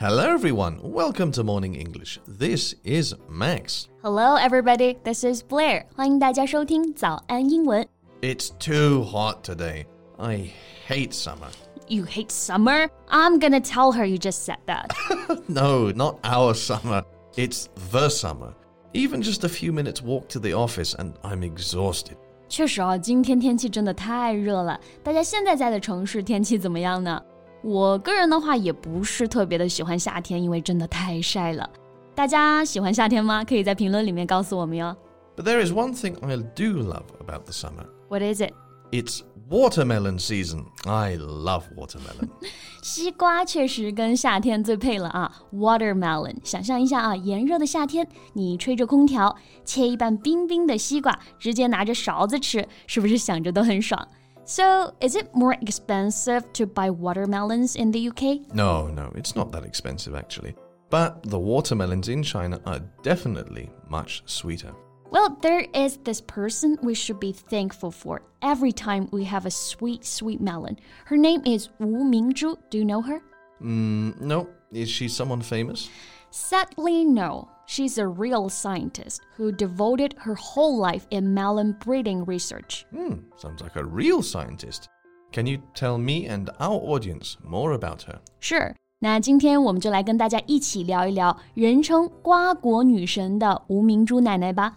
Hello, everyone. Welcome to Morning English. This is Max. Hello, everybody. This is Blair. 欢迎大家收听早安英文。 It's too hot today. I hate summer. You hate summer? I'm gonna tell her you just said that. No, not our summer. It's the summer. Even just a few minutes walk to the office and I'm exhausted. 确实啊，今天天气真的太热了。大家现在在的城市天气怎么样呢？ 我个人的话也不是特别的喜欢夏天，因为真的太晒了。大家喜欢夏天吗？可以在评论里面告诉我们哟。But there is one thing I do love about the summer. What is it？It's watermelon season. I love watermelon. 西瓜确实跟夏天最配了啊，watermelon。想象一下啊，炎热的夏天，你吹着空调，切一半冰冰的西瓜，直接拿着勺子吃，是不是想着都很爽？So, is it more expensive to buy watermelons in the UK? no, no, it's not that expensive actually. But the watermelons in China are definitely much sweeter. Well, there is this person we should be thankful for every time we have a sweet, sweet melon. Her name is Wu Mingzhu. Do you know her? Mm, no, is she someone famous? Sadly, no. She's a real scientist who devoted her whole life in melon breeding research. Hmm, sounds like a real scientist. Can you tell me and our audience more about her? 是，那今天我们就来跟大家一起聊一聊人称“瓜果女神”的吴明珠奶奶吧。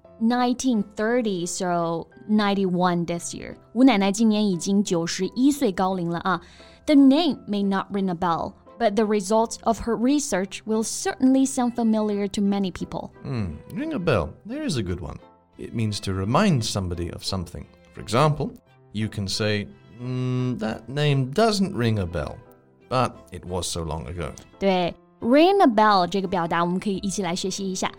1930, so 91 this year. 吴奶奶今年已经九十一岁高龄了啊。The name may not ring a bell, but the results of her research will certainly sound familiar to many people. Hmm, ring a bell. There is a good one. It means to remind somebody of something. For example, you can say, "Mm, that name doesn't ring a bell, but it was so long ago. 对，ring a bell 这个表达，我们可以一起来学习一下。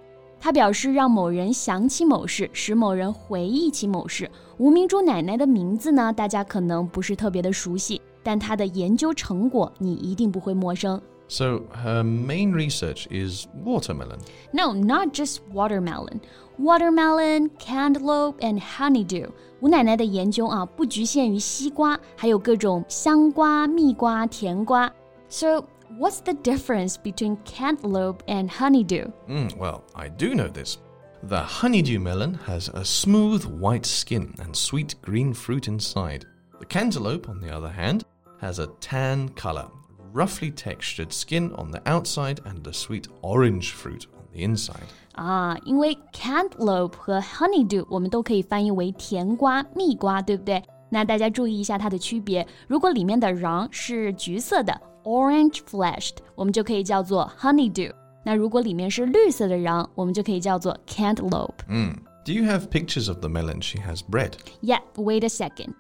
它表示让某人想起某事，使某人回忆起某事。吴明珠奶奶的名字呢，大家可能不是特别的熟悉，但她的研究成果你一定不会陌生。So her main research is watermelon. No, not just watermelon. Watermelon, cantaloupe, and honeydew. 吴奶奶的研究啊，不局限于西瓜，还有各种香瓜、蜜瓜、甜瓜。So, what's the difference between cantaloupe and honeydew? Mm, well, I do know this. The honeydew melon has a smooth white skin and sweet green fruit inside. The cantaloupe, on the other hand, has a tan color, roughly textured skin on the outside, and a sweet orange fruit on the inside. 啊，因为 cantaloupe 和 honeydew 我们都可以翻译为甜瓜、蜜瓜，对不对？那大家注意一下它的区别。如果里面的瓤是橘色的 （orange fleshed），我们就可以叫做 honeydew。那如果里面是绿色的瓤，我们就可以叫做 cantaloupe。 Mm. Do you have pictures of the melon she has bred? Yeah, wait a second.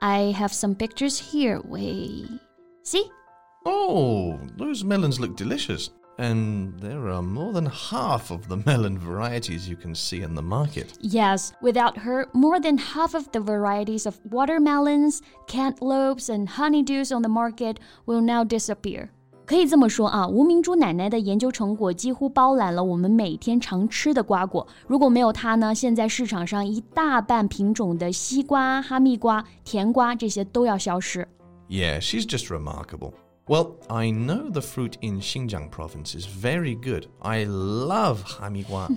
I have some pictures here. Wait. See? Oh, those melons look delicious. And there are more than half of the melon varieties you can see in the market. Yes, without her, more than half of the varieties of watermelons, cantaloupes, and honeydews on the market will now disappear. 可以这么说啊，吴明珠奶奶的研究成果几乎包揽了我们每天常吃的瓜果。如果没有它呢，现在市场上一大半品种的西瓜、哈密瓜、甜瓜这些都要消失。 Yeah, she's just remarkable. Well, I know the fruit in Xinjiang province is very good. I love hamigua.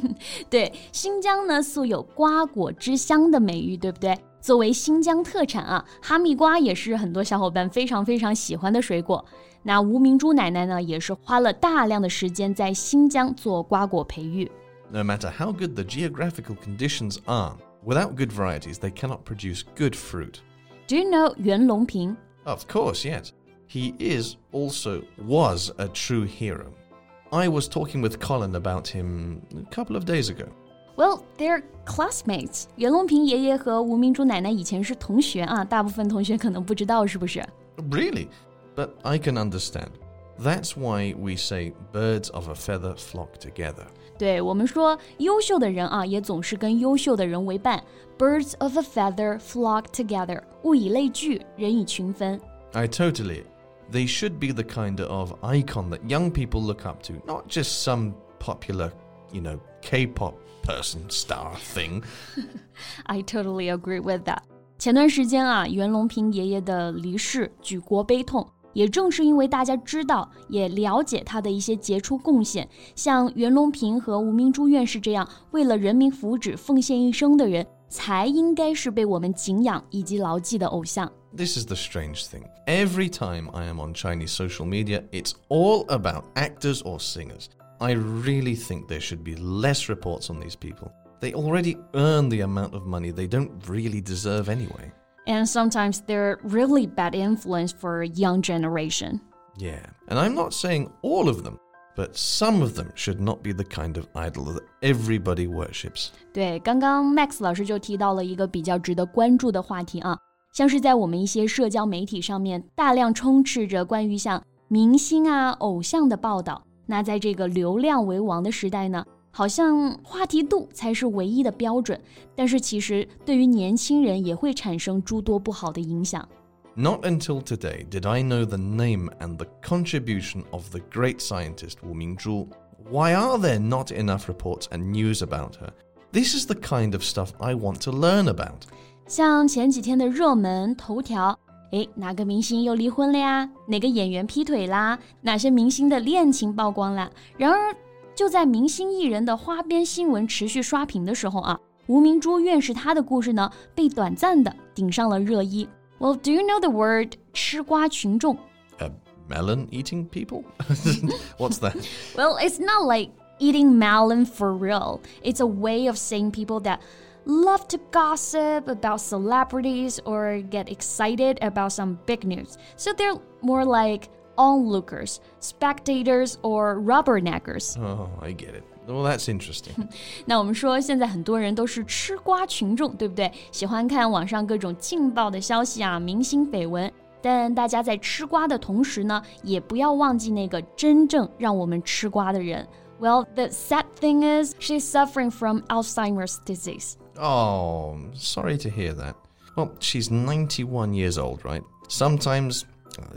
对，新疆呢素有瓜果之乡的美誉，对不对？作为新疆特产啊，哈密瓜也是很多小伙伴非常非常喜欢的水果。那吴明珠奶奶呢，也是花了大量的时间在新疆做瓜果培育。 no matter how good the geographical conditions are, without good varieties, they cannot produce good fruit. Do you know 袁隆平？ Of course, yes. He is also was a true hero. I was talking with Colin about him a couple of days ago. Well, they're classmates. 袁隆平爷爷和吴明珠奶奶以前是同学啊，大部分同学可能不知道是不是？ Really? But I can understand. That's why we say birds of a feather flock together. 对我们说，优秀的人啊，也总是跟优秀的人为伴。Birds of a feather flock together，物以类聚，人以群分。I totally. They should be the kind of icon that young people look up to, not just some popular, you know, K-pop person star thing. I totally agree with that. 前段时间啊，袁隆平爷爷的离世，举国悲痛。也正是因为大家知道，也了解他的一些杰出贡献，像袁隆平和吴明珠院士这样为了人民福祉奉献一生的人，才应该是被我们敬仰以及牢记的偶像。 This is the strange thing. Every time I am on Chinese social media, it's all about actors or singers. I really think there should be less reports on these people. They already earn the amount of money they don't really deserve anyway. And sometimes they're really bad influence for a young generation. Yeah, and I'm not saying all of them, but some of them should not be the kind of idol that everybody worships. 对，刚刚 Max 老师就提到了一个比较值得关注的话题啊， 像是在我们一些社交媒体上面，大量充斥着关于像明星啊、偶像的报道。那在这个流量为王的时代呢，好像话题度才是唯一的标准，但是其实对于年轻人也会产生诸多不好的影响。Not until today did I know the name and the contribution of the great scientist Wu Mingzhu. Why are there not enough reports and news about her? This is the kind of stuff I want to learn about. 像前几天的热门头条，诶，哪个明星又离婚了呀？哪个演员劈腿啦？哪些明星的恋情曝光了？然而。就在明星艺人的花边新闻持续刷屏的时候啊，吴明珠院士她的故事呢，被短暂的顶上了热议。Well, do you know the word 吃瓜群众？A melon eating people? What's that? Well, it's not like eating melon for real. It's a way of saying people that love to gossip about celebrities or get excited about some big news. So they're more like onlookers, spectators, or rubberneckers. Oh, I get it. Well, that's interesting. 那我们说，现在很多人都是吃瓜群众，对不对？喜欢看网上各种劲爆的消息啊，明星绯闻。但大家在吃瓜的同时呢，也不要忘记那个真正让我们吃瓜的人。Well, the sad thing is, she's suffering from Alzheimer's disease. Oh, sorry to hear that. Well, she's 91 years old, right? Sometimes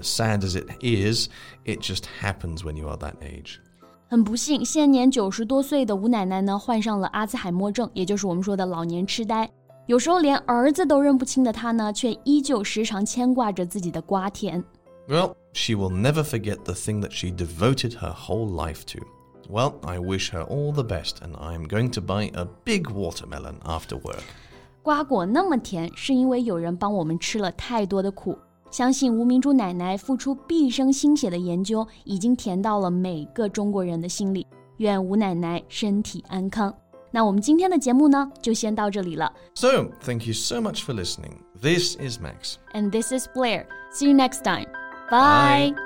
as sad as it is, it just happens when you are that age. 很不幸，现年九十多岁的吴奶奶呢，患上了阿兹海默症，也就是我们说的老年痴呆。有时候连儿子都认不清的她呢，却依旧时常牵挂着自己的瓜田。Well, she will never forget the thing that she devoted her whole life to. Well, I wish her all the best, and I'm going to buy a big watermelon after work. 瓜果那么甜，是因为有人帮我们吃了太多的苦。相信吴明珠奶奶付出毕生心血的研究，已经甜到了每个中国人的心里。愿吴奶奶身体安康。那我们今天的节目呢，就先到这里了。So, thank you so much for listening. This is Max. And this is Blair. See you next time. Bye.